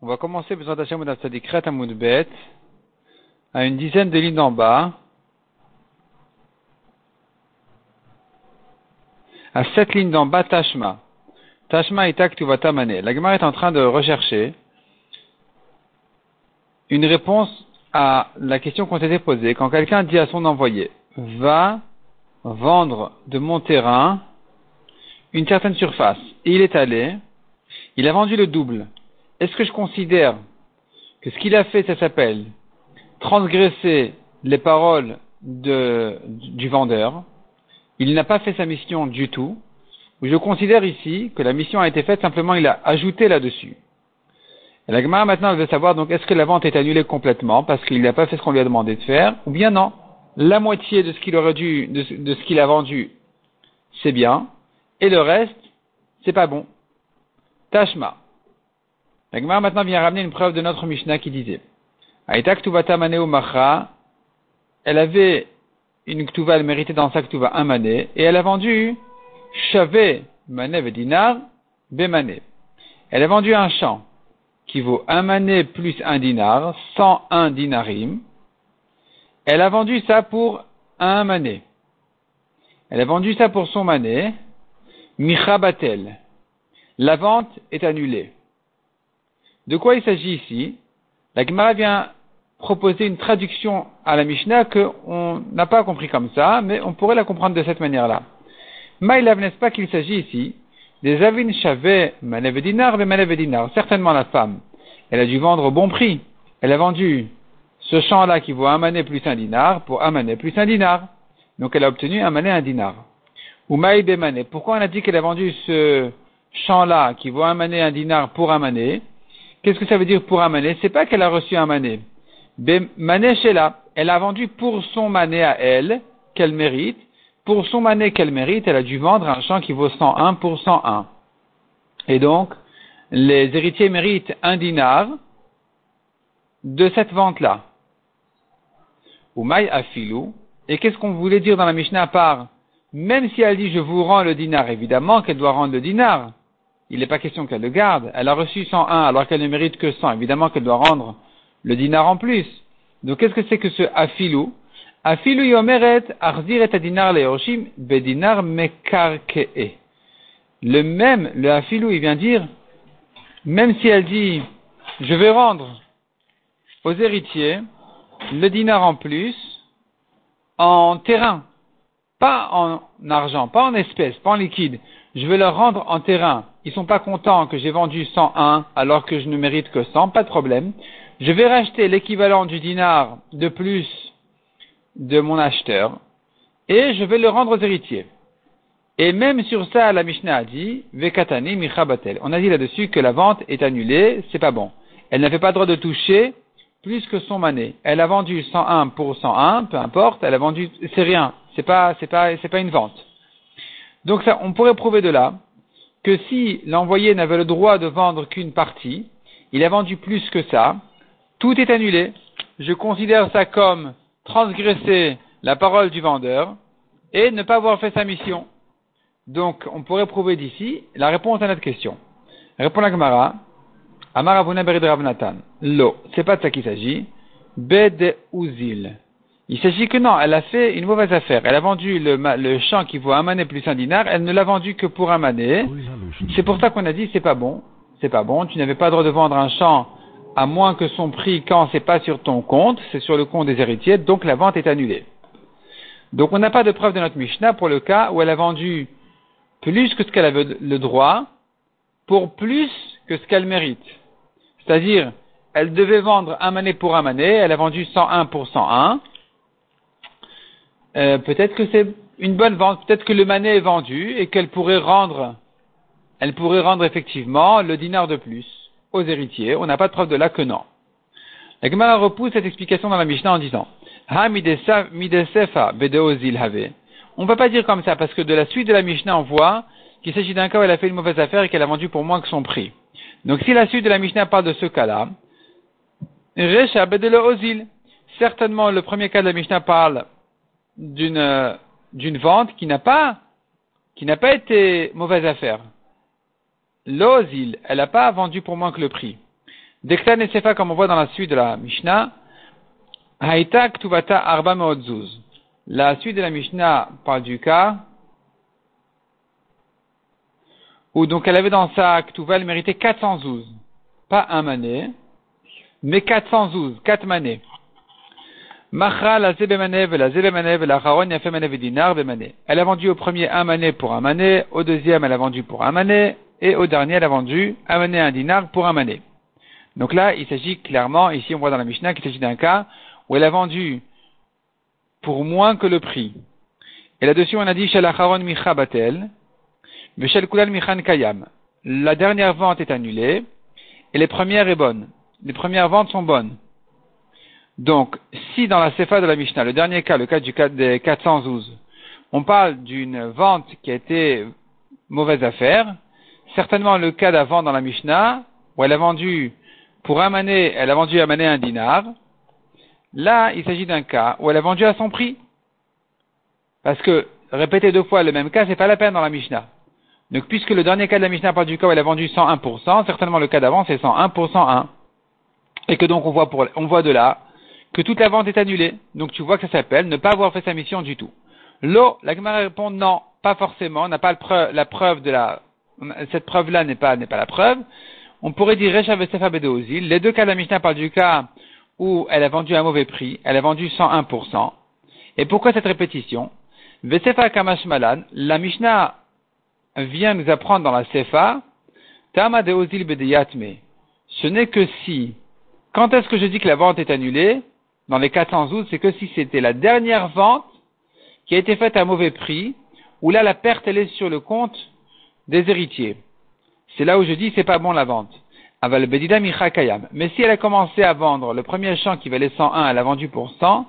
On va commencer à une dizaine de lignes en bas, à sept lignes d'en bas, Tashma. Tashma et Ktuvata Mane. La Gemara est en train de rechercher une réponse à la question qu'on s'était posée quand quelqu'un dit à son envoyé, va vendre de mon terrain une certaine surface. Il est allé, il a vendu le double. Est-ce que je considère que ce qu'il a fait, ça s'appelle transgresser les paroles du vendeur? Il n'a pas fait sa mission du tout. Ou je considère ici que la mission a été faite, simplement il a ajouté là-dessus. Et la Gemara maintenant veut savoir donc est-ce que la vente est annulée complètement parce qu'il n'a pas fait ce qu'on lui a demandé de faire, ou bien non? La moitié de ce qu'il aurait dû, de ce qu'il a vendu, c'est bien, et le reste, c'est pas bon. Tashma. La Gemara maintenant vient ramener une preuve de notre Mishnah qui disait Aïta Ktuvata Maneu Macha, elle avait une Ktuva, elle méritait dans sa Ktuva un mané, et elle a vendu Chavé Mané Dinar Bemané. Elle a vendu un champ qui vaut un mané plus un dinar, 101 dinarim. Elle a vendu ça pour un mané. Elle a vendu ça pour son mané, Michabatel. La vente est annulée. De quoi il s'agit ici? La Gemara vient proposer une traduction à la Mishnah qu'on n'a pas compris comme ça, mais on pourrait la comprendre de cette manière-là. Maïlav, n'est-ce pas qu'il s'agit ici des avin dinar. Certainement la femme, elle a dû vendre au bon prix. Elle a vendu ce champ-là qui vaut un mané plus un dinar pour un mané plus un dinar. Donc elle a obtenu un mané un dinar. Ou maï. Pourquoi on a dit qu'elle a vendu ce champ-là qui vaut un mané un dinar pour un mané Qu'est-ce que ça veut dire pour un mané C'est pas qu'elle a reçu un mané. Mané là, elle a vendu pour son mané à elle, qu'elle mérite, pour son mané qu'elle mérite, elle a dû vendre un champ qui vaut 101 pour 101. Et donc, les héritiers méritent un dinar de cette vente-là. Ou maï afilou. Et qu'est-ce qu'on voulait dire dans la Mishnah par même si elle dit je vous rends le dinar, évidemment qu'elle doit rendre le dinar. Il n'est pas question qu'elle le garde. Elle a reçu 101 alors qu'elle ne mérite que 100. Évidemment qu'elle doit rendre le dinar en plus. Donc qu'est-ce que c'est que ce afilou Afilu yomeret arzir et dinar leoshim bedinar mekarkee. Le même, le afilou, il vient dire, même si elle dit, je vais rendre aux héritiers le dinar en plus en terrain, pas en argent, pas en espèces, pas en liquide. Je vais leur rendre en terrain. Ils sont pas contents que j'ai vendu 101 alors que je ne mérite que 100, pas de problème. Je vais racheter l'équivalent du dinar de plus de mon acheteur et je vais le rendre aux héritiers. Et même sur ça, la Mishnah a dit, Vekatani michabatel. On a dit là-dessus que la vente est annulée, c'est pas bon. Elle n'avait pas droit de toucher plus que son mané. Elle a vendu 101 pour 101, peu importe, elle a vendu, c'est rien. C'est pas, c'est pas, c'est pas une vente. Donc ça, on pourrait prouver de là que si l'envoyé n'avait le droit de vendre qu'une partie, il a vendu plus que ça, tout est annulé. Je considère ça comme transgresser la parole du vendeur et ne pas avoir fait sa mission. Donc, on pourrait prouver d'ici la réponse à notre question. Répond la Gemara. Amar Berid Ravnatan. Lo. C'est pas de ça qu'il s'agit. Bed Uzil. Il s'agit que non, elle a fait une mauvaise affaire. Elle a vendu le, le champ qui vaut un mané plus un dinar. Elle ne l'a vendu que pour un mané. C'est pour ça qu'on a dit c'est pas bon. C'est pas bon. Tu n'avais pas le droit de vendre un champ à moins que son prix quand c'est pas sur ton compte, c'est sur le compte des héritiers, donc la vente est annulée. Donc on n'a pas de preuve de notre Mishnah pour le cas où elle a vendu plus que ce qu'elle avait le droit pour plus que ce qu'elle mérite. C'est-à-dire, elle devait vendre un mané pour un mané, elle a vendu 101 pour 101. Euh, peut-être que c'est une bonne vente, peut-être que le mané est vendu et qu'elle pourrait rendre, elle pourrait rendre effectivement le dinar de plus aux héritiers. On n'a pas de preuve de là que non. La Gemara repousse cette explication dans la Mishnah en disant Ha midesefa bedeozil have. On ne peut pas dire comme ça parce que de la suite de la Mishnah on voit qu'il s'agit d'un cas où elle a fait une mauvaise affaire et qu'elle a vendu pour moins que son prix. Donc si la suite de la Mishnah parle de ce cas-là, ozil. Certainement le premier cas de la Mishnah parle d'une d'une vente qui n'a pas été mauvaise affaire. l'ozil, elle n'a pas vendu pour moins que le prix. Dektan et Sefa, comme on voit dans la suite de la Mishnah, Haïta Ktuvata Arba Meodzuz. La suite de la Mishnah parle du cas où donc elle avait dans sa Ktuva, elle méritait 400 zouz. Pas un mané, mais 400 zouz, 4 manés. Elle a vendu au premier un mané pour un mané, au deuxième elle a vendu pour un mané, et au dernier elle a vendu un mané un dinar pour un mané. Donc là, il s'agit clairement, ici on voit dans la Mishnah qu'il s'agit d'un cas où elle a vendu pour moins que le prix. Et là-dessus on a dit shalacharon micha batel, mishel kulal michan kayam. La dernière vente est annulée, et les premières est bonne. Les premières ventes sont bonnes. Donc, si dans la Sefa de la Mishnah, le dernier cas, le cas du cas des 412, on parle d'une vente qui a été mauvaise affaire, certainement le cas d'avant dans la Mishnah, où elle a vendu pour un mané, elle a vendu un mané un dinar, là, il s'agit d'un cas où elle a vendu à son prix. Parce que répéter deux fois le même cas, c'est pas la peine dans la Mishnah. Donc, puisque le dernier cas de la Mishnah parle du cas où elle a vendu 101%, certainement le cas d'avant, c'est 101% 1. Et que donc, on voit, pour, on voit de là que toute la vente est annulée. Donc tu vois que ça s'appelle ne pas avoir fait sa mission du tout. L'eau, la Gemara répond non, pas forcément, on n'a pas la preuve de la, cette preuve-là n'est pas, n'est pas la preuve. On pourrait dire Recha Vesefa Bedeozil. Les deux cas de la Mishnah parlent du cas où elle a vendu à un mauvais prix, elle a vendu 101%. Et pourquoi cette répétition? Vesefa Kamash Malan, la Mishnah vient nous apprendre dans la Sefa, Tama Deozil Bedeyatme. Ce n'est que si, quand est-ce que je dis que la vente est annulée? Dans les 412, c'est que si c'était la dernière vente qui a été faite à mauvais prix, où là la perte elle est sur le compte des héritiers. C'est là où je dis c'est pas bon la vente. Mais si elle a commencé à vendre le premier champ qui valait 101, elle a vendu pour 100,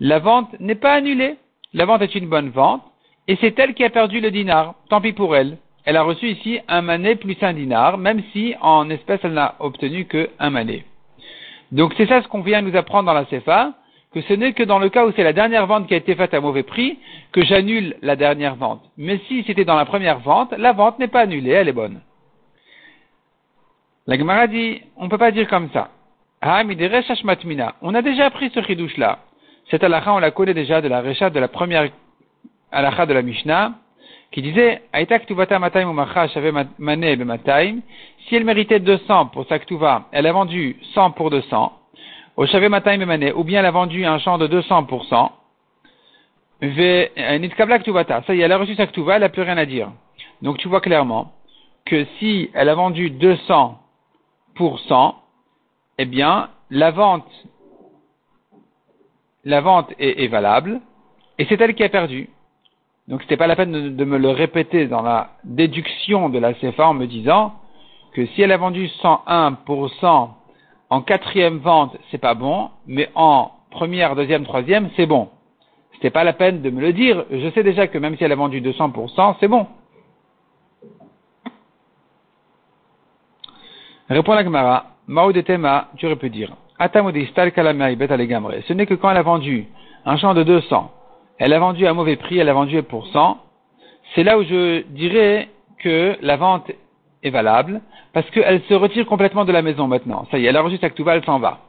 la vente n'est pas annulée. La vente est une bonne vente, et c'est elle qui a perdu le dinar. Tant pis pour elle. Elle a reçu ici un mané plus un dinar, même si en espèce elle n'a obtenu que un mané. Donc c'est ça ce qu'on vient nous apprendre dans la CFA, que ce n'est que dans le cas où c'est la dernière vente qui a été faite à mauvais prix que j'annule la dernière vente. Mais si c'était dans la première vente, la vente n'est pas annulée, elle est bonne. La Gemara dit, on ne peut pas dire comme ça. Ah, on a déjà appris ce chidouche là. Cette halakha, on la connaît déjà de la recha de la première halakha de la Mishnah, qui disait, si elle méritait 200 pour sa ktuva, elle a vendu 100 pour 200, au ou bien elle a vendu un champ de 200%, ça y est, elle a reçu sa ktuva, elle n'a plus rien à dire. Donc tu vois clairement que si elle a vendu 200 pour 100, eh bien, la vente, la vente est valable, et c'est elle qui a perdu. Donc c'était pas la peine de, me le répéter dans la déduction de la CFA en me disant que si elle a vendu 101% en quatrième vente, c'est pas bon, mais en première, deuxième, troisième, c'est bon. C'était pas la peine de me le dire. Je sais déjà que même si elle a vendu 200%, c'est bon. Répond la Gemara. Mao de Tema, tu aurais pu dire. Ce n'est que quand elle a vendu un champ de 200 elle a vendu à mauvais prix, elle a vendu pour 100, c'est là où je dirais que la vente est valable, parce qu'elle se retire complètement de la maison maintenant. Ça y est, elle a reçu sa ktuva, elle s'en va.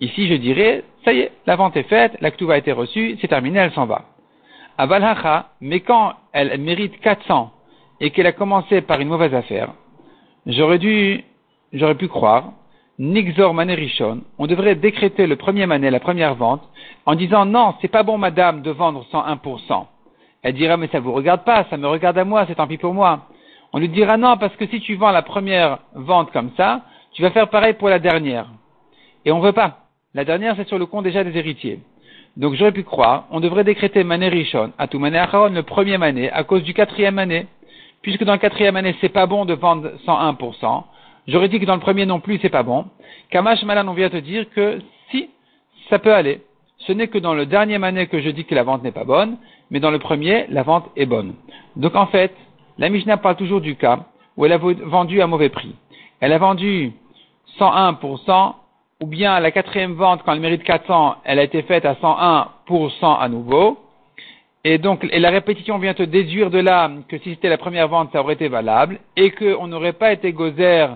Ici, je dirais, ça y est, la vente est faite, la ktuva a été reçue, c'est terminé, elle s'en va. À Valhacha, mais quand elle mérite 400 et qu'elle a commencé par une mauvaise affaire, j'aurais dû, j'aurais pu croire Nixor Manerichon, on devrait décréter le premier mané, la première vente, en disant non, c'est pas bon madame de vendre 101%. Elle dira mais ça vous regarde pas, ça me regarde à moi, c'est tant pis pour moi. On lui dira non parce que si tu vends la première vente comme ça, tu vas faire pareil pour la dernière. Et on veut pas. La dernière c'est sur le compte déjà des héritiers. Donc j'aurais pu croire, on devrait décréter mané Rishon, à tout mané le premier mané, à cause du quatrième mané. Puisque dans le quatrième année, c'est pas bon de vendre 101%, J'aurais dit que dans le premier non plus, c'est pas bon. Kamash Malan, on vient te dire que si, ça peut aller. Ce n'est que dans le dernier mané que je dis que la vente n'est pas bonne, mais dans le premier, la vente est bonne. Donc en fait, la Mishnah parle toujours du cas où elle a vendu à mauvais prix. Elle a vendu 101%, ou bien la quatrième vente, quand elle mérite 400, elle a été faite à 101% à nouveau, et donc, et la répétition vient te déduire de là que si c'était la première vente, ça aurait été valable, et qu'on n'aurait pas été gozer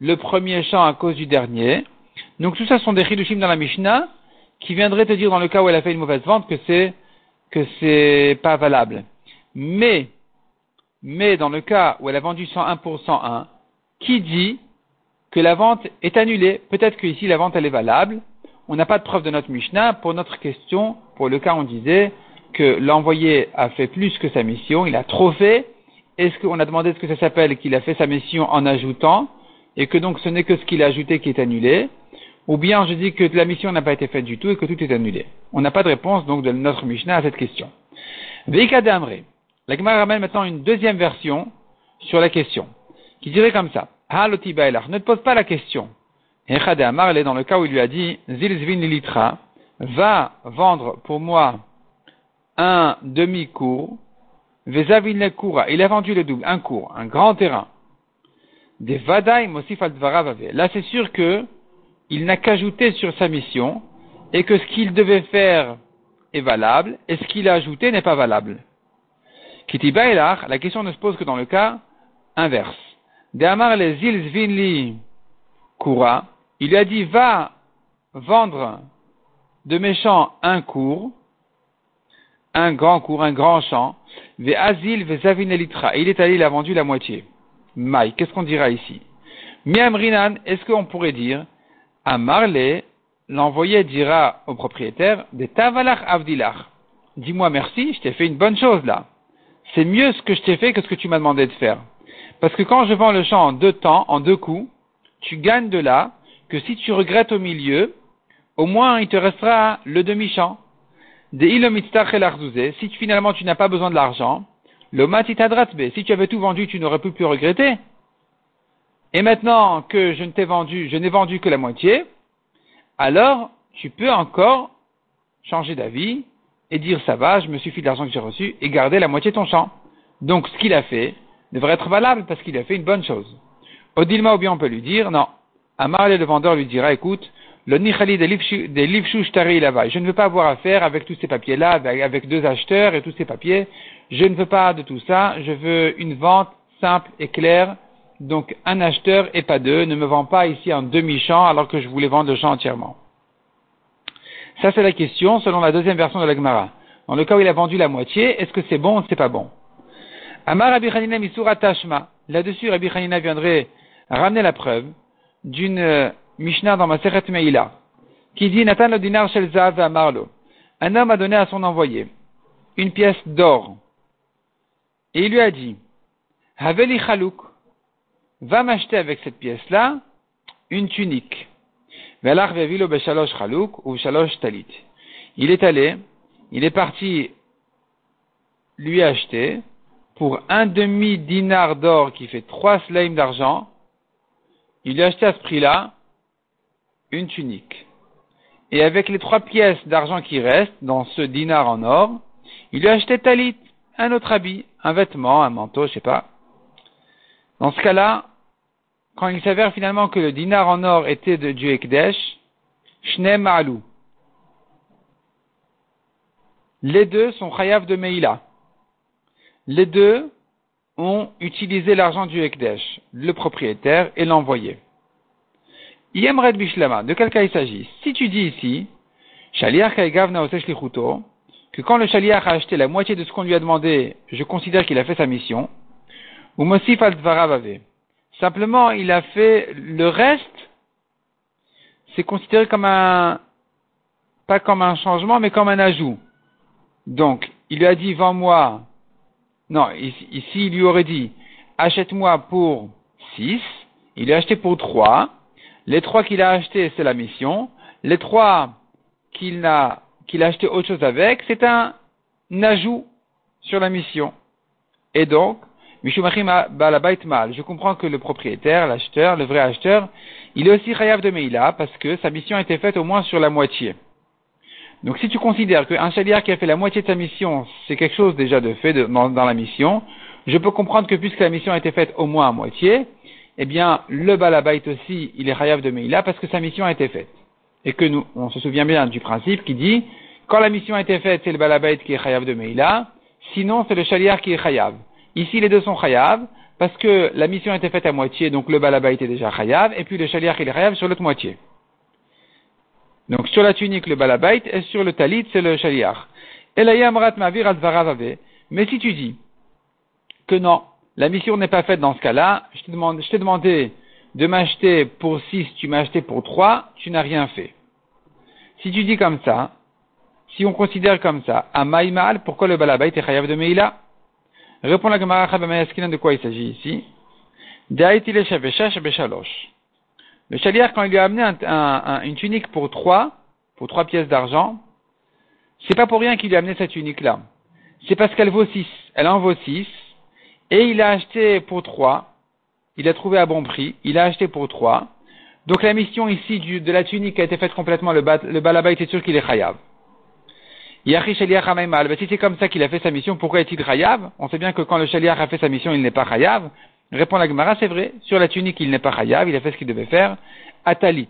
le premier champ à cause du dernier. Donc tout ça sont des chidushim dans la Mishnah qui viendraient te dire dans le cas où elle a fait une mauvaise vente que c'est que c'est pas valable. Mais mais dans le cas où elle a vendu 101 pour 101, qui dit que la vente est annulée? Peut-être que ici la vente elle est valable. On n'a pas de preuve de notre Mishnah. Pour notre question, pour le cas on disait que l'envoyé a fait plus que sa mission, il a trop fait. Est-ce qu'on a demandé ce que ça s'appelle qu'il a fait sa mission en ajoutant? Et que donc ce n'est que ce qu'il a ajouté qui est annulé ou bien je dis que la mission n'a pas été faite du tout et que tout est annulé. On n'a pas de réponse donc de notre Mishnah à cette question. Veika Amré. La Gemara ramène maintenant une deuxième version sur la question, qui dirait comme ça. Ne te pose pas la question. Echad Amar, elle est dans le cas où il lui a dit, Zilzvin litra, va vendre pour moi un demi-cours, Vezavin Kura, il a vendu le double, un cours, un grand terrain. Des Vadaï Mosif Là, c'est sûr que il n'a qu'ajouté sur sa mission et que ce qu'il devait faire est valable et ce qu'il a ajouté n'est pas valable. Kitiba la question ne se pose que dans le cas inverse. De Amar les Vinli Kura, il lui a dit va vendre de mes un cours, un grand cours, un grand champ, ve Azil ve Zavinelitra, et il est allé, il a vendu la moitié. Maï, qu'est-ce qu'on dira ici? Miam Rinan, est-ce qu'on pourrait dire à Marley, l'envoyé dira au propriétaire, des tavalach avdilach. Dis-moi merci, je t'ai fait une bonne chose là. C'est mieux ce que je t'ai fait que ce que tu m'as demandé de faire. Parce que quand je vends le champ en deux temps, en deux coups, tu gagnes de là que si tu regrettes au milieu, au moins il te restera le demi-champ. Des si finalement tu n'as pas besoin de l'argent, si tu avais tout vendu, tu n'aurais plus pu regretter. Et maintenant que je ne t'ai vendu, je n'ai vendu que la moitié, alors tu peux encore changer d'avis et dire ça va, je me suffis de l'argent que j'ai reçu et garder la moitié de ton champ. Donc ce qu'il a fait devrait être valable parce qu'il a fait une bonne chose. Odilma ou bien on peut lui dire non. Amar le vendeur lui dira écoute, le nichali des livchou tari là Je ne veux pas avoir affaire avec tous ces papiers-là, avec deux acheteurs et tous ces papiers. Je ne veux pas de tout ça. Je veux une vente simple et claire donc un acheteur et pas deux ne me vend pas ici un demi-champ alors que je voulais vendre le champ entièrement. Ça c'est la question selon la deuxième version de l'Agmara. Dans le cas où il a vendu la moitié, est-ce que c'est bon ou c'est pas bon? Amar Rabbi Hanina Misura Tashma. Là-dessus, Rabbi Hanina viendrait ramener la preuve d'une euh, Mishnah dans ma Seret Meila qui dit Nathan le dinar shel Zav Amarlo. Un homme a donné à son envoyé une pièce d'or et il lui a dit Haveli va m'acheter avec cette pièce-là une tunique. Il est allé, il est parti lui acheter pour un demi dinar d'or qui fait trois slaim d'argent. Il lui a acheté à ce prix-là une tunique. Et avec les trois pièces d'argent qui restent dans ce dinar en or, il lui a acheté talit, un autre habit, un vêtement, un manteau, je sais pas. Dans ce cas-là, quand il s'avère finalement que le dinar en or était de Dieu Ekdesh, Shnem Ma'alou. Les deux sont Chayav de Meila. Les deux ont utilisé l'argent du Ekdesh, le propriétaire et l'envoyé. Yemred Bishlama, de quel cas il s'agit? Si tu dis ici, Shaliach que quand le Shaliach a acheté la moitié de ce qu'on lui a demandé, je considère qu'il a fait sa mission, ou Mosif al Simplement, il a fait le reste, c'est considéré comme un, pas comme un changement, mais comme un ajout. Donc, il lui a dit, vends-moi, non, ici, il lui aurait dit, achète-moi pour 6, il a acheté pour 3, les trois qu'il a achetés, c'est la mission, les trois qu'il a, qu'il a acheté autre chose avec, c'est un ajout sur la mission. Et donc, je comprends que le propriétaire, l'acheteur, le vrai acheteur, il est aussi chayav de Meila parce que sa mission a été faite au moins sur la moitié. Donc si tu considères qu'un chaliar qui a fait la moitié de sa mission, c'est quelque chose déjà de fait dans, la mission, je peux comprendre que puisque la mission a été faite au moins à moitié, eh bien le balabait aussi, il est chayav de Meila parce que sa mission a été faite. Et que nous, on se souvient bien du principe qui dit, quand la mission a été faite, c'est le balabait qui est chayav de Meila, sinon c'est le shaliach qui est chayav. Ici, les deux sont chayav, parce que la mission était faite à moitié, donc le balaba était déjà chayav, et puis le shaliach il est chayav sur l'autre moitié. Donc sur la tunique, le balabait, et sur le talit, c'est le shaliach. Mais si tu dis que non, la mission n'est pas faite dans ce cas-là, je t'ai demandé, de m'acheter pour 6, tu m'as acheté pour 3, tu n'as rien fait. Si tu dis comme ça, si on considère comme ça, à Maïmal, pourquoi le balabait est chayav de Meila Répond la Gemara de quoi il s'agit ici? Le chalier, quand il lui a amené une tunique pour trois, pour trois pièces d'argent, c'est pas pour rien qu'il lui a amené cette tunique-là. C'est parce qu'elle vaut six. Elle en vaut six. Et il a acheté pour trois. Il a trouvé à bon prix. Il a acheté pour trois. Donc la mission ici de la tunique a été faite complètement. Le, le balaba était sûr qu'il est chayav. Si c'est comme ça qu'il a fait sa mission, pourquoi est-il chayav? On sait bien que quand le shaliach a fait sa mission, il n'est pas chayav. Répond la Gemara, c'est vrai. Sur la tunique, il n'est pas chayav, il a fait ce qu'il devait faire. À talit.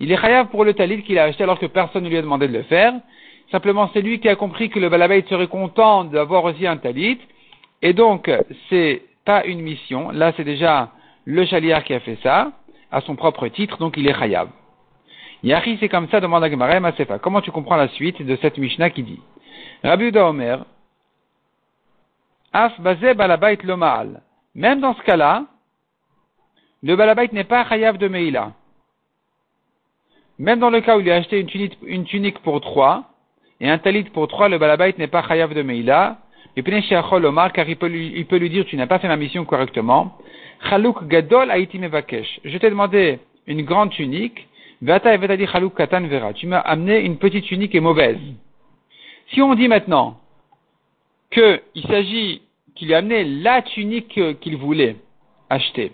Il est chayav pour le talit qu'il a acheté alors que personne ne lui a demandé de le faire. Simplement, c'est lui qui a compris que le balabait serait content d'avoir aussi un talit. Et donc, c'est pas une mission. Là, c'est déjà le shaliach qui a fait ça, à son propre titre, donc il est chayav. Yahi, c'est comme ça, demande à Gemara Masefa. Comment tu comprends la suite de cette Mishnah qui dit? Rabbi Uda Omer, Af bazé balabait lomaal. Même dans ce cas-là, le balabait n'est pas chayav de Meila. Même dans le cas où il a acheté une tunique, pour trois, et un talit pour trois, le balabait n'est pas chayav de Meila. Car il peut, lui, il peut lui dire, tu n'as pas fait ma mission correctement. Chalouk gadol. Je t'ai demandé une grande tunique, tu m'as amené une petite tunique et mauvaise. Si on dit maintenant qu'il s'agit qu'il a amené la tunique qu'il voulait acheter,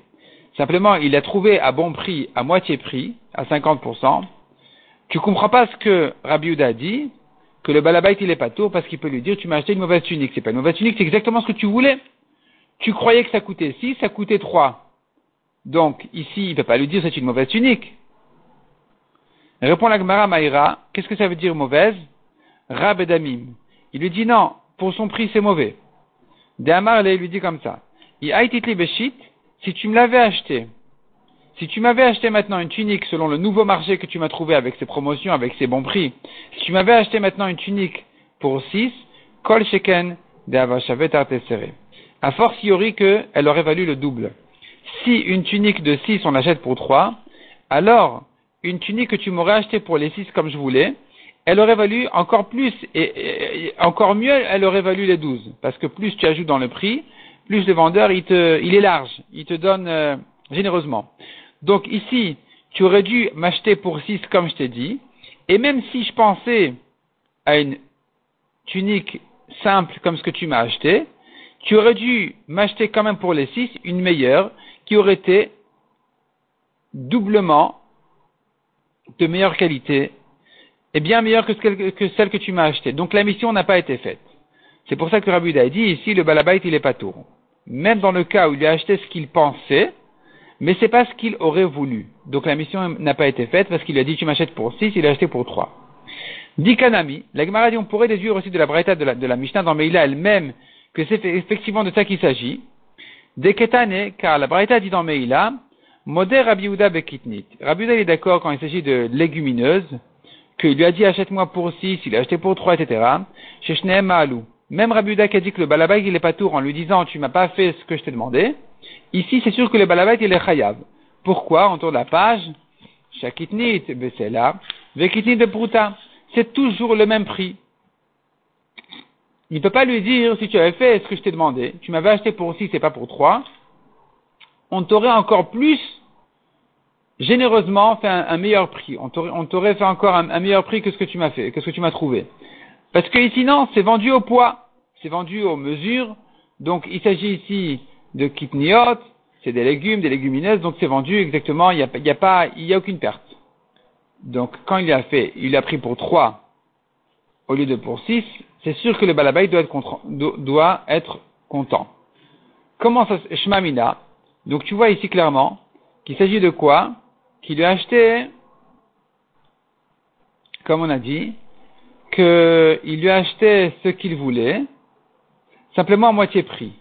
simplement il l'a trouvé à bon prix, à moitié prix, à 50%, tu comprends pas ce que Rabbi a dit, que le balabait il est pas tour parce qu'il peut lui dire tu m'as acheté une mauvaise tunique. C'est pas une mauvaise tunique, c'est exactement ce que tu voulais. Tu croyais que ça coûtait 6, ça coûtait 3. Donc ici, il ne peut pas lui dire c'est une mauvaise tunique. Répond la Gemara Maïra, qu'est-ce que ça veut dire mauvaise? Rab Il lui dit non, pour son prix c'est mauvais. Dehamar lui dit comme ça. Si tu me l'avais acheté, si tu m'avais acheté maintenant une tunique selon le nouveau marché que tu m'as trouvé avec ses promotions, avec ses bons prix, si tu m'avais acheté maintenant une tunique pour 6, kol sheken de serré. A fortiori qu'elle aurait valu le double. Si une tunique de 6 on l'achète pour 3, alors une tunique que tu m'aurais achetée pour les six comme je voulais, elle aurait valu encore plus et, encore mieux, elle aurait valu les douze. Parce que plus tu ajoutes dans le prix, plus le vendeur il est large, il te donne euh, généreusement. Donc ici, tu aurais dû m'acheter pour six comme je t'ai dit, et même si je pensais à une tunique simple comme ce que tu m'as acheté, tu aurais dû m'acheter quand même pour les six une meilleure qui aurait été doublement de meilleure qualité et bien meilleure que, celle que tu m'as achetée. Donc la mission n'a pas été faite. C'est pour ça que Rabbi a dit ici le balabait il est pas tour. Même dans le cas où il a acheté ce qu'il pensait, mais c'est pas ce qu'il aurait voulu. Donc la mission n'a pas été faite parce qu'il a dit tu m'achètes pour 6, il a acheté pour 3. Dit Kanami, la Gemara dit on pourrait déduire aussi de la braïta de la, Mishnah dans Meila elle-même que c'est effectivement de ça qu'il s'agit. Des Ketane, car la braïta dit dans Meila, Modé Rabbi Bekitnit. Rabbi est d'accord quand il s'agit de légumineuses, qu'il lui a dit achète-moi pour 6, il a acheté pour 3, etc. Chez Ma'alou. Même Rabbi qui a dit que le balabait il est pas tour en lui disant tu m'as pas fait ce que je t'ai demandé. Ici c'est sûr que le balabait il est chayav. Pourquoi? On tourne la page. Shakitnit, là. Vekitnit de Pruta. C'est toujours le même prix. Il ne peut pas lui dire si tu avais fait ce que je t'ai demandé, tu m'avais acheté pour 6 et pas pour 3, on t'aurait encore plus généreusement fait un, meilleur prix. On t'aurait fait encore un, meilleur prix que ce que tu m'as fait, que ce que tu m'as trouvé. Parce que ici, non, c'est vendu au poids, c'est vendu aux mesures. Donc, il s'agit ici de kitniot, c'est des légumes, des légumineuses, donc c'est vendu exactement, il n'y a, a pas, il y a aucune perte. Donc, quand il a fait, il a pris pour 3 au lieu de pour 6, c'est sûr que le balabay doit être, doit être content. Comment ça, Shmamina, donc tu vois ici clairement qu'il s'agit de quoi? Qu'il a acheté, comme on a dit, qu'il lui a acheté ce qu'il voulait, simplement à moitié prix.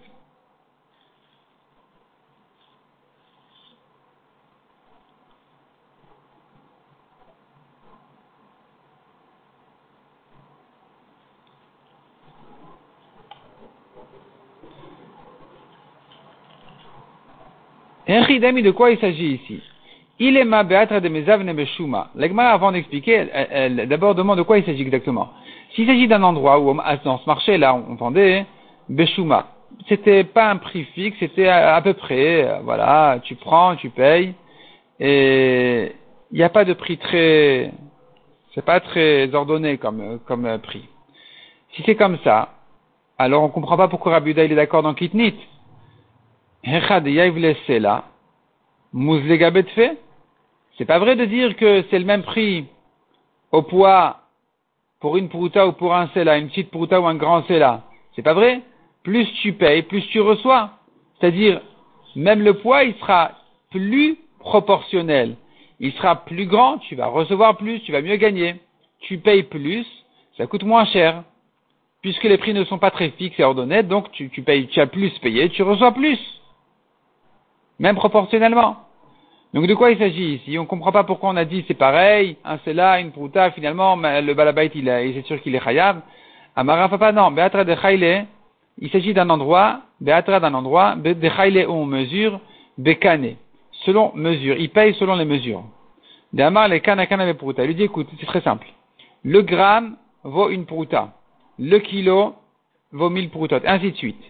de quoi il s'agit ici? Il est ma de mezavne beshuma. L'Egmara, avant d'expliquer, elle, d'abord demande de quoi il s'agit exactement. S'il s'agit d'un endroit où, dans ce marché-là, on vendait beshuma, c'était pas un prix fixe, c'était à, peu près, euh, voilà, tu prends, tu payes, et il n'y a pas de prix très, c'est pas très ordonné comme, comme euh, prix. Si c'est comme ça, alors on comprend pas pourquoi Rabuda il est d'accord dans Kitnit. C'est pas vrai de dire que c'est le même prix au poids pour une prouta ou pour un sela, une petite prouta ou un grand sela. C'est pas vrai? Plus tu payes, plus tu reçois. C'est-à-dire, même le poids, il sera plus proportionnel. Il sera plus grand, tu vas recevoir plus, tu vas mieux gagner. Tu payes plus, ça coûte moins cher. Puisque les prix ne sont pas très fixes et ordonnés, donc tu, tu payes, tu as plus payé, tu reçois plus même proportionnellement. Donc de quoi il s'agit ici? On ne comprend pas pourquoi on a dit c'est pareil, un c'est là, une prouta, finalement le balabait il, est sûr qu'il est chayav. Amara papa non, beatra de chayle, il s'agit d'un endroit, beatra d'un endroit, de chayle où on mesure, bekane, selon mesure, il paye selon les mesures. De amar le kana prouta, il lui dit écoute, c'est très simple, le gramme vaut une prouta, le kilo vaut mille proutotes, ainsi de suite.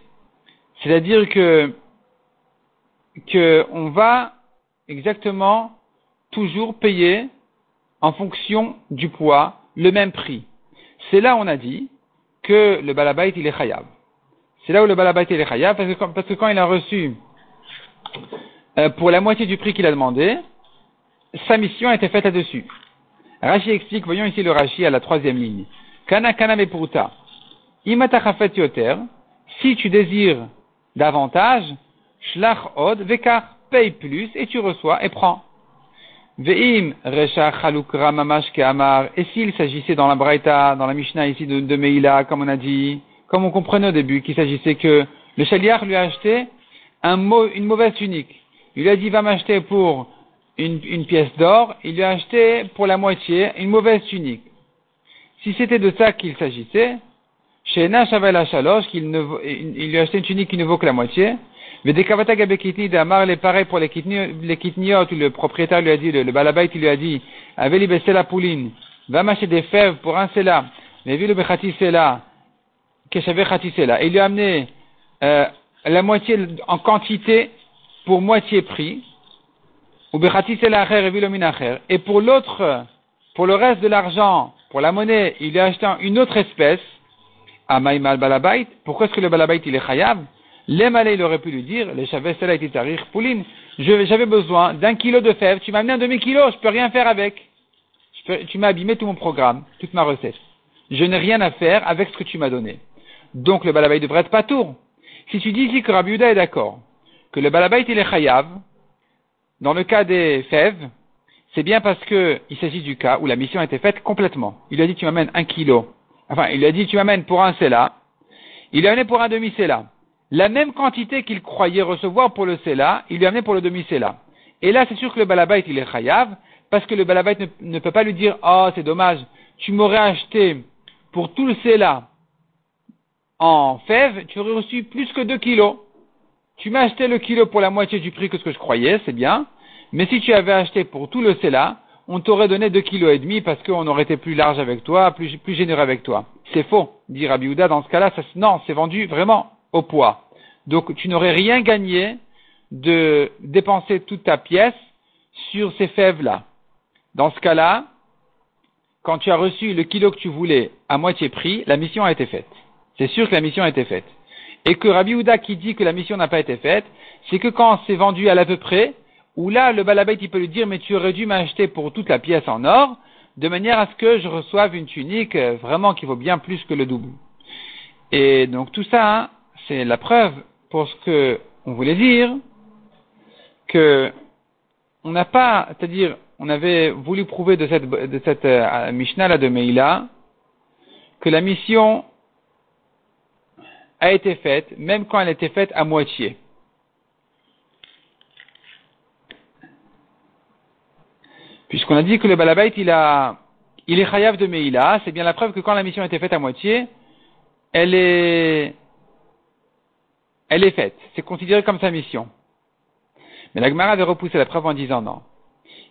C'est-à-dire que qu'on va exactement toujours payer en fonction du poids le même prix. C'est là où on a dit que le balabait il est chayav. C'est là où le balabait il est chayav parce que, quand il a reçu euh, pour la moitié du prix qu'il a demandé, sa mission a été faite là-dessus. Rashi explique, voyons ici le Rashi à la troisième ligne. Kana kana. Si tu désires davantage, Shlach od vekar, paye plus et tu reçois et prends. Ve'im recha chalukra mamash amar. Et s'il s'agissait dans la Braïta, dans la Mishnah ici de, de Meila, comme on a dit, comme on comprenait au début, qu'il s'agissait que le chaliar lui a acheté une mauvaise tunique. Il lui a dit va m'acheter pour une, pièce d'or, il lui a acheté pour la moitié une mauvaise tunique. Si c'était de ça qu'il s'agissait, chez Nashavel Shalosh, qu'il il lui a acheté une tunique qui ne vaut que la moitié, mais des kavata kitni d'Amar, les pareil pour les kitniot, le propriétaire lui a dit, le, le balabait, lui a dit, avait libéré la pouline, va m'acheter des fèves pour un sela, mais vu le bechati sela, keshavé chati sela, et il lui a amené, euh, la moitié en quantité pour moitié prix, ou bechati acher et vu le et pour l'autre, pour le reste de l'argent, pour la monnaie, il lui a acheté une autre espèce, Amaïmal balabait, pourquoi est-ce que le balabait il est chayav? L'Emalé, il aurait pu lui dire, les cela été tarir pouline, j'avais besoin d'un kilo de fèves, tu m'as amené un demi-kilo, je peux rien faire avec. tu m'as abîmé tout mon programme, toute ma recette. Je n'ai rien à faire avec ce que tu m'as donné. Donc le balabait devrait être pas tour. Si tu dis ici que Rabbi est d'accord, que le balabait il est chayav, dans le cas des fèves, c'est bien parce que il s'agit du cas où la mission a été faite complètement. Il lui a dit tu m'amènes un kilo. Enfin, il lui a dit tu m'amènes pour un cela. Il lui a amené pour un demi-cela la même quantité qu'il croyait recevoir pour le Sela, il lui a amené pour le demi-Sela. Et là, c'est sûr que le Balabait, il est chayav, parce que le Balabait ne, peut pas lui dire, oh, c'est dommage, tu m'aurais acheté pour tout le Sela en fève, tu aurais reçu plus que 2 kilos. Tu m'as acheté le kilo pour la moitié du prix que ce que je croyais, c'est bien. Mais si tu avais acheté pour tout le Sela, on t'aurait donné 2 kilos et demi parce qu'on aurait été plus large avec toi, plus, généreux avec toi. C'est faux, dit Rabbi dans ce cas-là, non, c'est vendu vraiment au poids. Donc tu n'aurais rien gagné de dépenser toute ta pièce sur ces fèves-là. Dans ce cas-là, quand tu as reçu le kilo que tu voulais à moitié prix, la mission a été faite. C'est sûr que la mission a été faite. Et que Rabbi Houda qui dit que la mission n'a pas été faite, c'est que quand c'est vendu à l'à peu près, où là, le balabait, il peut lui dire, mais tu aurais dû m'acheter pour toute la pièce en or, de manière à ce que je reçoive une tunique euh, vraiment qui vaut bien plus que le double. Et donc tout ça, hein, c'est la preuve pour ce que on voulait dire que on n'a pas, c'est-à-dire, on avait voulu prouver de cette, de cette euh, Mishnah là de Meila que la mission a été faite, même quand elle été faite à moitié. Puisqu'on a dit que le balabait, il a, il est chayav de Meïla, c'est bien la preuve que quand la mission a été faite à moitié, elle est, elle est faite. C'est considéré comme sa mission. Mais la Gemara avait repoussé la preuve en disant non.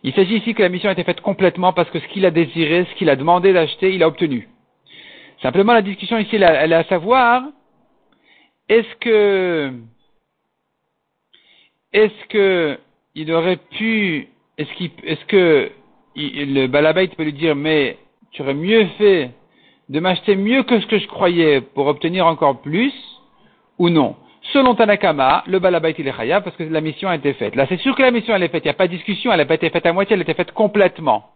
Il s'agit ici que la mission a été faite complètement parce que ce qu'il a désiré, ce qu'il a demandé d'acheter, il a obtenu. Simplement, la discussion ici, elle est à savoir, est-ce que, est-ce que il aurait pu, est-ce qu'il, est-ce que le balabait peut lui dire, mais tu aurais mieux fait de m'acheter mieux que ce que je croyais pour obtenir encore plus, ou non? Selon Tanakama, le balabait il est khayab parce que la mission a été faite. Là, c'est sûr que la mission elle est faite. Il n'y a pas de discussion. Elle n'a pas été faite à moitié. Elle a été faite complètement.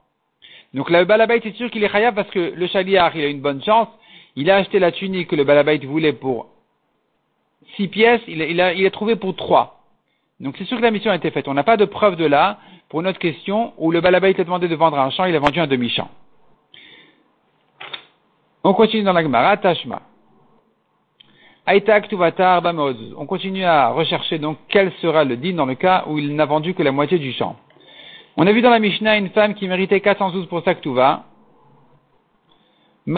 Donc le balabait c'est sûr qu'il est khayab parce que le chaliar il a une bonne chance. Il a acheté la tunique que le balabait voulait pour six pièces. Il il a, il a trouvé pour trois. Donc c'est sûr que la mission a été faite. On n'a pas de preuve de là pour notre question où le balabait a demandé de vendre un champ. Il a vendu un demi-champ. On continue dans la Gemara. Tashma. On continue à rechercher donc quel sera le din dans le cas où il n'a vendu que la moitié du champ. On a vu dans la Mishnah une femme qui méritait 412 pour sa ktuva. Elle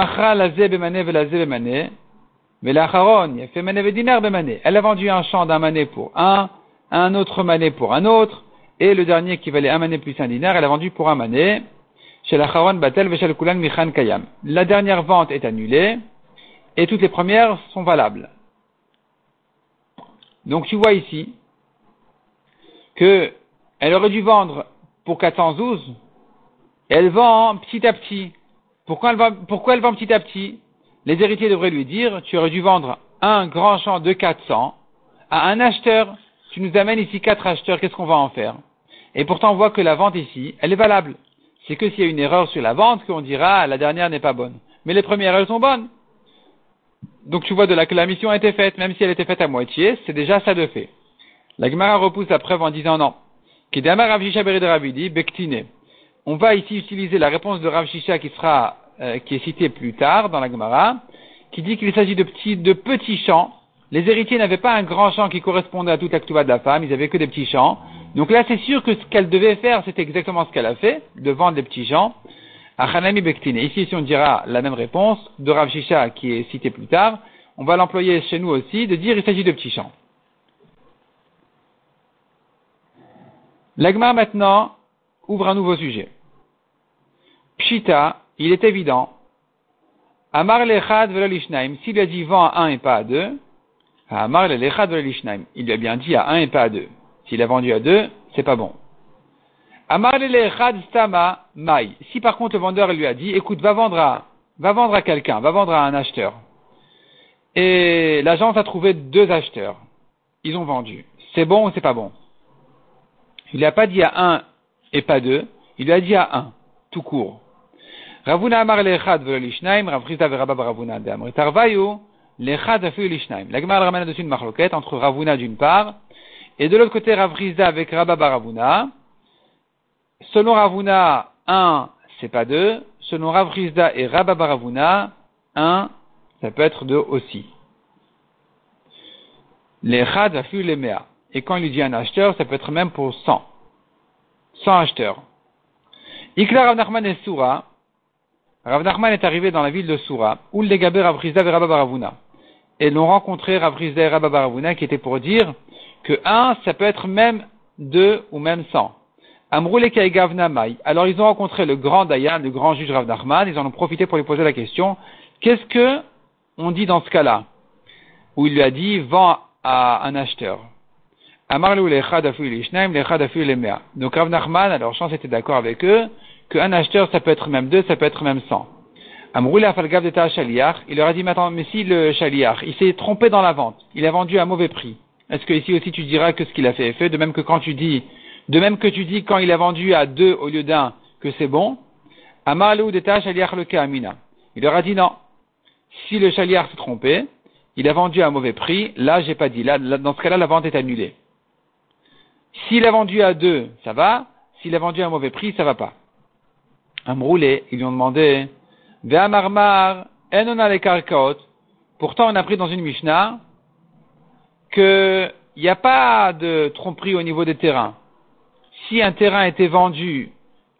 a vendu un champ d'un mané pour un, un autre mané pour un autre, et le dernier qui valait un mané plus un dinar, elle a vendu pour un mané. La dernière vente est annulée, et toutes les premières sont valables. Donc tu vois ici que elle aurait dû vendre pour 412, elle vend petit à petit. Pourquoi elle, pourquoi elle vend petit à petit? Les héritiers devraient lui dire, tu aurais dû vendre un grand champ de 400 à un acheteur. Tu nous amènes ici quatre acheteurs, qu'est-ce qu'on va en faire? Et pourtant on voit que la vente ici, elle est valable. C'est que s'il y a une erreur sur la vente qu'on dira, la dernière n'est pas bonne. Mais les premières, elles sont bonnes. Donc tu vois de là que la mission a été faite, même si elle était faite à moitié, c'est déjà ça de fait. La Gemara repousse la preuve en disant non. On va ici utiliser la réponse de Rav Shisha qui sera, euh, qui est citée plus tard dans la Gemara, qui dit qu'il s'agit de petits, de petits champs. Les héritiers n'avaient pas un grand champ qui correspondait à toute l'actuva de la femme, ils avaient que des petits champs. Donc là, c'est sûr que ce qu'elle devait faire, c'était exactement ce qu'elle a fait, de vendre des petits champs. Achanami Bektine. Ici, si on dira la même réponse de Rav Shisha qui est cité plus tard, on va l'employer chez nous aussi de dire il s'agit de petits champs. L'agma maintenant ouvre un nouveau sujet. Pshita, il est évident. Amar lechad velalishnaim, s'il a dit vend à un et pas à deux, Amar lechad velalishnaim, il lui a bien dit à un et pas à deux. S'il a vendu à deux, c'est pas bon. Si par contre le vendeur lui a dit, écoute, va vendre à, va vendre à quelqu'un, va vendre à un acheteur. Et l'agence a trouvé deux acheteurs. Ils ont vendu. C'est bon ou c'est pas bon? Il n'a pas dit à un et pas deux. Il lui a dit à un, tout court. Ravuna amar lechad ve'lishnaim, Ravchita ve'rabab Ravuna de amrit arvayu, lechad lishnaim. La Gemara ramène dessus une marloquette entre Ravuna d'une part, et de l'autre côté Ravrizda avec Rabba Ravuna. Selon Ravuna, 1, c'est pas 2. Selon Ravrizda et Rababaravuna, 1, ça peut être 2 aussi. Les Chad les Mea. Et quand il lui dit un acheteur, ça peut être même pour 100. 100 acheteurs. Ikla Rav Nachman et Soura. Rav Nachman est arrivé dans la ville de Soura, où le dégabé Ravrizda et Rababaravuna. Et l'ont rencontré Ravrizda et Rababaravuna qui était pour dire que 1, ça peut être même 2 ou même 100. Alors ils ont rencontré le grand Dayan, le grand juge Rav Nachman, ils en ont profité pour lui poser la question, qu'est-ce que on dit dans ce cas-là? Où il lui a dit, vend à un acheteur. Donc Rav Nachman, alors pense était d'accord avec eux, qu'un acheteur ça peut être même deux, ça peut être même cent. Il leur a dit, maintenant, mais si le shaliach, il s'est trompé dans la vente, il a vendu à mauvais prix, est-ce que ici aussi tu diras que ce qu'il a fait est fait, de même que quand tu dis de même que tu dis quand il a vendu à deux au lieu d'un que c'est bon, de le Amina. Il leur a dit non. Si le chaliar s'est trompé, il a vendu à un mauvais prix, là j'ai pas dit. Là, dans ce cas-là, la vente est annulée. S'il a vendu à deux, ça va. S'il a vendu à un mauvais prix, ça va pas. Amroulé, ils lui ont demandé, Ve'amarmar, enona le karkaot, Pourtant, on a pris dans une Mishnah qu'il n'y a pas de tromperie au niveau des terrains. Si un terrain était vendu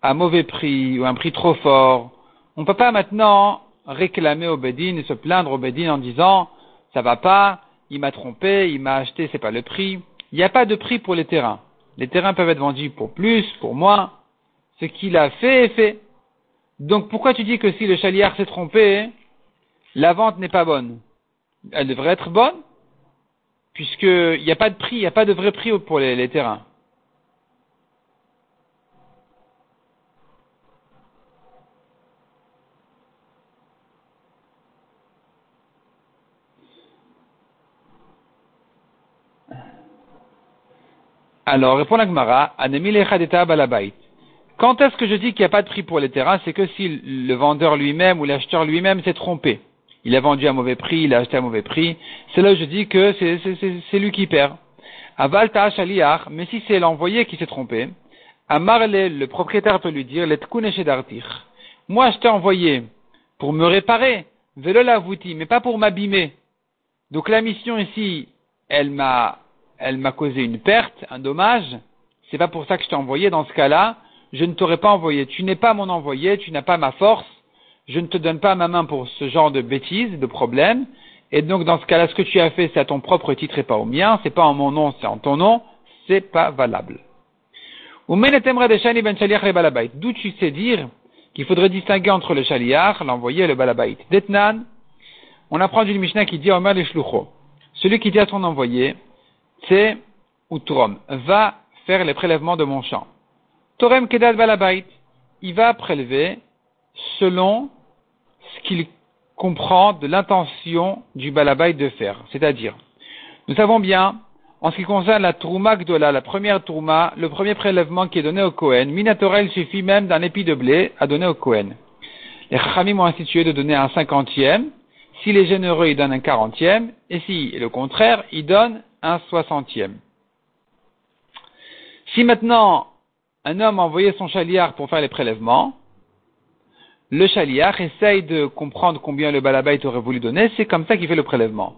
à mauvais prix ou un prix trop fort, on ne peut pas maintenant réclamer au Bedin et se plaindre au Bedin en disant ça va pas, il m'a trompé, il m'a acheté, c'est pas le prix. Il n'y a pas de prix pour les terrains. Les terrains peuvent être vendus pour plus, pour moins. Ce qu'il a fait est fait. Donc pourquoi tu dis que si le chaliard s'est trompé, la vente n'est pas bonne? Elle devrait être bonne, puisqu'il n'y a pas de prix, il n'y a pas de vrai prix pour les terrains. Alors, répond la Gemara, Quand est-ce que je dis qu'il n'y a pas de prix pour les terrains? C'est que si le vendeur lui-même ou l'acheteur lui-même s'est trompé. Il a vendu à mauvais prix, il a acheté à mauvais prix. C'est là où je dis que c'est lui qui perd. Aval mais si c'est l'envoyé qui s'est trompé, Amarle, le propriétaire peut lui dire, Moi, je t'ai envoyé pour me réparer, velo mais pas pour m'abîmer. Donc la mission ici, elle m'a elle m'a causé une perte, un dommage, c'est pas pour ça que je t'ai envoyé, dans ce cas-là, je ne t'aurais pas envoyé. Tu n'es pas mon envoyé, tu n'as pas ma force, je ne te donne pas ma main pour ce genre de bêtises, de problèmes, et donc dans ce cas-là, ce que tu as fait, c'est à ton propre titre et pas au mien, c'est pas en mon nom, c'est en ton nom, c'est pas valable. Ben D'où tu sais dire qu'il faudrait distinguer entre le shaliach, l'envoyé et le balabait? Detnan, on apprend d'une Mishnah qui dit Omer Celui qui dit à son envoyé, c'est Utrom, va faire les prélèvements de mon champ. Torem Kedad Balabait, il va prélever selon ce qu'il comprend de l'intention du Balabait de faire. C'est-à-dire, nous savons bien, en ce qui concerne la Trouma Gdola, la première Trouma, le premier prélèvement qui est donné au Kohen, Minatora, il suffit même d'un épi de blé à donner au Kohen. Les Chachamim ont institué de donner un cinquantième, s'il est généreux, il donne un quarantième, et si le contraire, il donne un soixantième. Si maintenant un homme a envoyé son chaliard pour faire les prélèvements, le chaliard essaye de comprendre combien le balabait aurait voulu donner, c'est comme ça qu'il fait le prélèvement.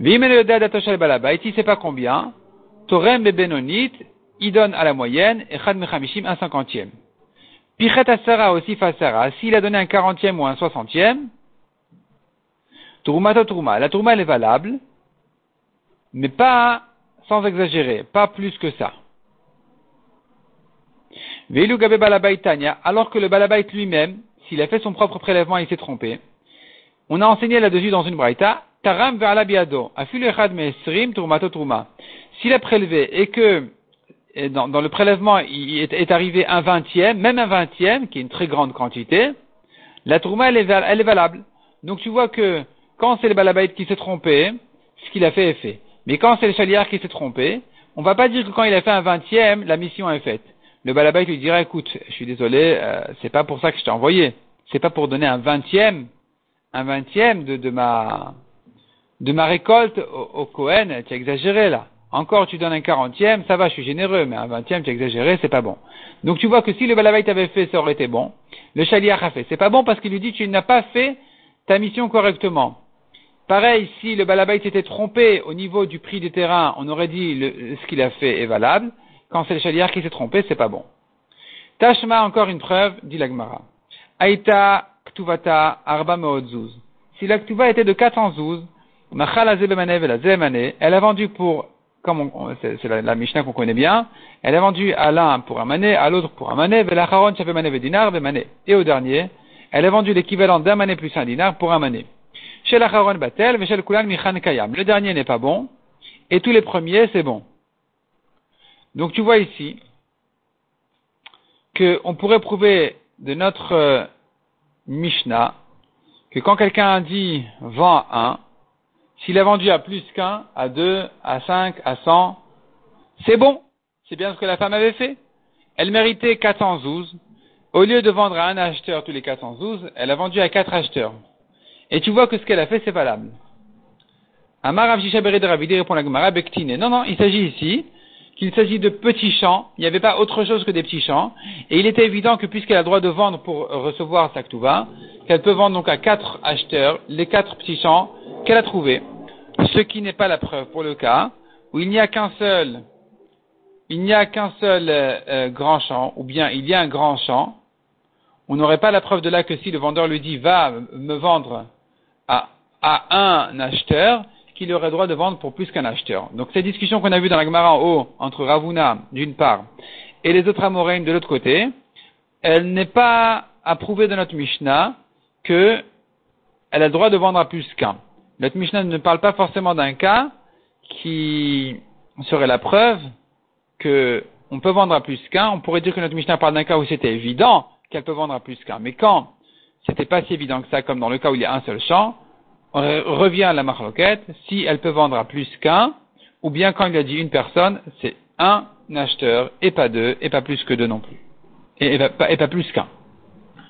Si sait pas combien, Torem Benonit, il donne à la moyenne, et Chad Mechamishim un cinquantième. Pichet Asara aussi Fasara, s'il a donné un quarantième ou un soixantième, Turuma, la Turuma elle est valable, mais pas sans exagérer, pas plus que ça. Alors que le balabait lui-même, s'il a fait son propre prélèvement il s'est trompé, on a enseigné là-dessus dans une braïta, taram S'il a prélevé et que dans, le prélèvement il est, arrivé un vingtième, même un vingtième, qui est une très grande quantité, la trouma elle est, valable. Donc tu vois que quand c'est le balabait qui s'est trompé, ce qu'il a fait est fait. Mais quand c'est le chaliard qui s'est trompé, on va pas dire que quand il a fait un vingtième, la mission est faite. Le balabait lui dira, écoute, je suis désolé, euh, c'est pas pour ça que je t'ai envoyé. C'est pas pour donner un vingtième, un vingtième de, ma, récolte au, au Cohen, tu as exagéré là. Encore, tu donnes un quarantième, ça va, je suis généreux, mais un vingtième, tu as exagéré, c'est pas bon. Donc tu vois que si le balabait avait fait, ça aurait été bon. Le chaliard a fait. C'est pas bon parce qu'il lui dit, tu n'as pas fait ta mission correctement. Pareil, si le balabait s'était trompé au niveau du prix des terrains, on aurait dit ce qu'il a fait est valable. Quand c'est le chaliard qui s'est trompé, c'est pas bon. Tashma, encore une preuve, dit l'Agmara. Aïta ktuvata arba meodzuz. Si la ktuva était de 400 zouz, elle a vendu pour, comme c'est la, la, Mishnah qu'on connaît bien, elle a vendu à l'un pour un mané, à l'autre pour un mané, et au dernier, elle a vendu l'équivalent d'un mané plus un dinar pour un mané. Batel, le dernier n'est pas bon, et tous les premiers, c'est bon. Donc tu vois ici qu'on pourrait prouver de notre euh, Mishnah que quand quelqu'un dit vend un, s'il a vendu à plus qu'un, à deux, à cinq, à cent, c'est bon. C'est bien ce que la femme avait fait. Elle méritait 412. Au lieu de vendre à un acheteur tous les 412, elle a vendu à quatre acheteurs. Et tu vois que ce qu'elle a fait, c'est valable. Amar de Ravidi répond la Gemara Bektine. Non, non, il s'agit ici qu'il s'agit de petits champs. Il n'y avait pas autre chose que des petits champs. Et il était évident que puisqu'elle a le droit de vendre pour recevoir sa qu'elle peut vendre donc à quatre acheteurs les quatre petits champs qu'elle a trouvé ce qui n'est pas la preuve pour le cas où il n'y a qu'un seul, il n'y a qu'un seul euh, euh, grand champ, ou bien il y a un grand champ, on n'aurait pas la preuve de là que si le vendeur lui dit va me vendre à, un acheteur, qu'il aurait droit de vendre pour plus qu'un acheteur. Donc cette discussion qu'on a vue dans la Gemara en haut entre Ravuna d'une part et les autres Amoraïm de l'autre côté, elle n'est pas approuvée de notre Mishnah que elle a le droit de vendre à plus qu'un. Notre Mishnah ne parle pas forcément d'un cas qui serait la preuve que on peut vendre à plus qu'un. On pourrait dire que notre Mishnah parle d'un cas où c'était évident qu'elle peut vendre à plus qu'un. Mais quand c'était pas si évident que ça, comme dans le cas où il y a un seul champ, on revient à la marloquette, si elle peut vendre à plus qu'un, ou bien quand il a dit une personne, c'est un acheteur, et pas deux, et pas plus que deux non plus. Et pas plus qu'un.